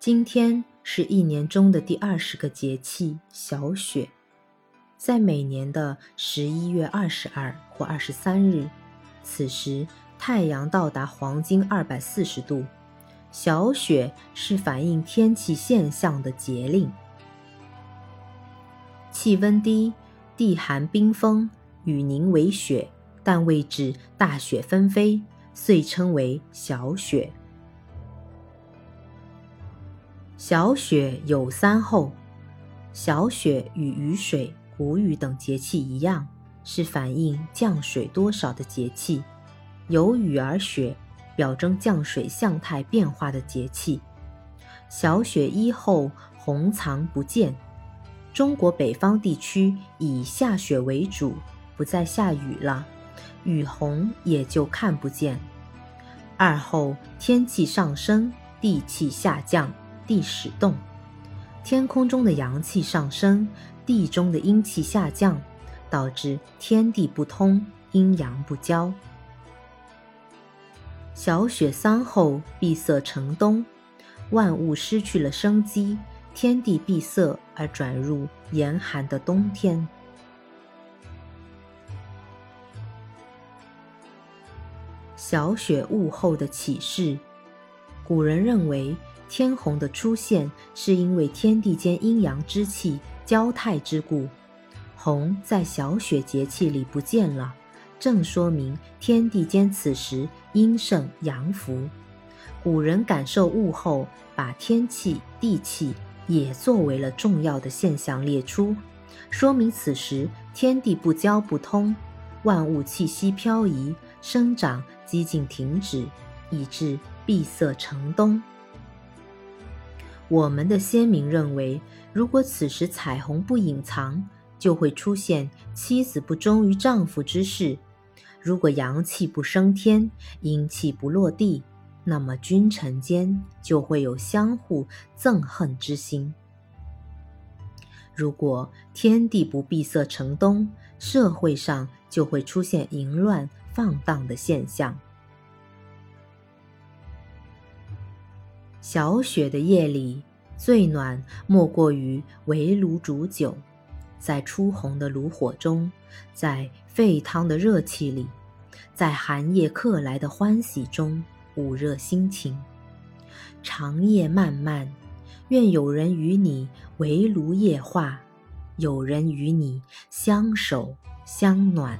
今天是一年中的第二十个节气小雪，在每年的十一月二十二或二十三日，此时太阳到达黄金二百四十度。小雪是反映天气现象的节令，气温低，地寒冰封，雨凝为雪，但未至大雪纷飞，遂称为小雪。小雪有三候，小雪与雨水、谷雨等节气一样，是反映降水多少的节气，有雨而雪。表征降水相态变化的节气，小雪一后红藏不见。中国北方地区以下雪为主，不再下雨了，雨红也就看不见。二后天气上升，地气下降，地始动，天空中的阳气上升，地中的阴气下降，导致天地不通，阴阳不交。小雪三后，闭塞成冬，万物失去了生机，天地闭塞而转入严寒的冬天。小雪物后的启示，古人认为天虹的出现是因为天地间阴阳之气交泰之故，虹在小雪节气里不见了。正说明天地间此时阴盛阳伏，古人感受物后，把天气、地气也作为了重要的现象列出，说明此时天地不交不通，万物气息漂移，生长几近停止，以致闭塞成冬。我们的先民认为，如果此时彩虹不隐藏，就会出现妻子不忠于丈夫之事。如果阳气不升天，阴气不落地，那么君臣间就会有相互憎恨之心。如果天地不闭塞成冬，社会上就会出现淫乱放荡的现象。小雪的夜里，最暖莫过于围炉煮酒。在初红的炉火中，在沸腾的热气里，在寒夜客来的欢喜中捂热心情。长夜漫漫，愿有人与你围炉夜话，有人与你相守相暖。